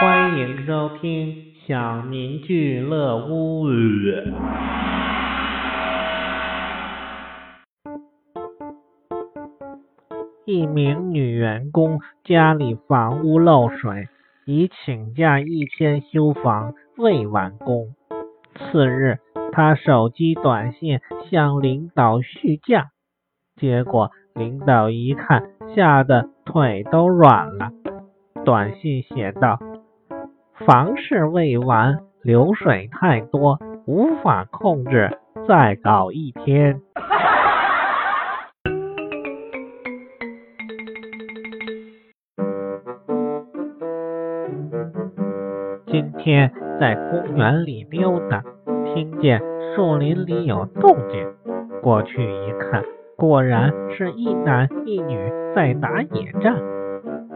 欢迎收听小明俱乐屋。一名女员工家里房屋漏水，已请假一天修房，未完工。次日，她手机短信向领导续假，结果领导一看，吓得腿都软了。短信写道：“房事未完，流水太多，无法控制，再搞一天。”今天在公园里溜达，听见树林里有动静，过去一看，果然是一男一女在打野战。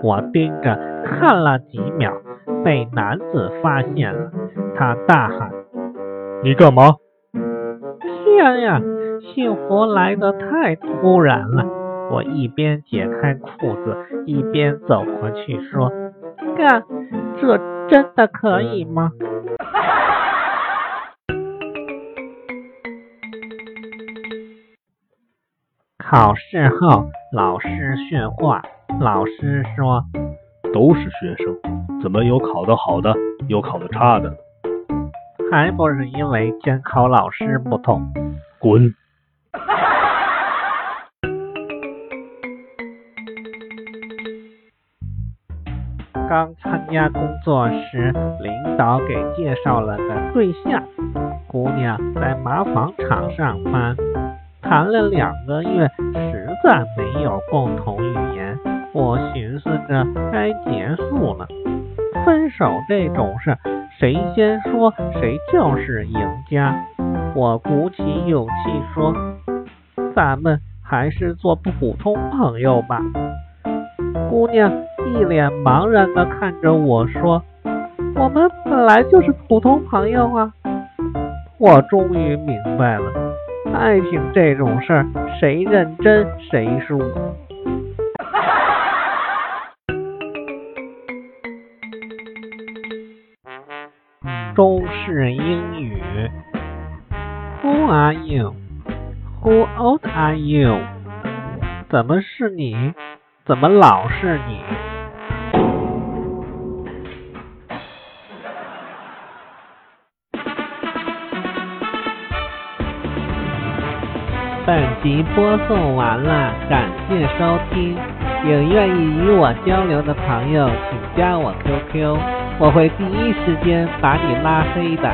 我盯着看了几秒，被男子发现了，他大喊：“你干嘛？”天呀，幸福来得太突然了！我一边解开裤子，一边走过去说：“干，这真的可以吗？” 考试后，老师训话。老师说：“都是学生，怎么有考得好的，有考得差的？还不是因为监考老师不同。”滚！刚参加工作时，领导给介绍了个对象，姑娘在麻纺厂上班，谈了两个月，实在没有共同语言。我寻思着该结束了，分手这种事，谁先说谁就是赢家。我鼓起勇气说：“咱们还是做普通朋友吧。”姑娘一脸茫然的看着我说：“我们本来就是普通朋友啊。”我终于明白了，爱情这种事儿，谁认真谁输。中式英语，Who are you? Who old are you? 怎么是你？怎么老是你？本集播送完了，感谢收听。有愿意与我交流的朋友，请加我 QQ。我会第一时间把你拉黑的。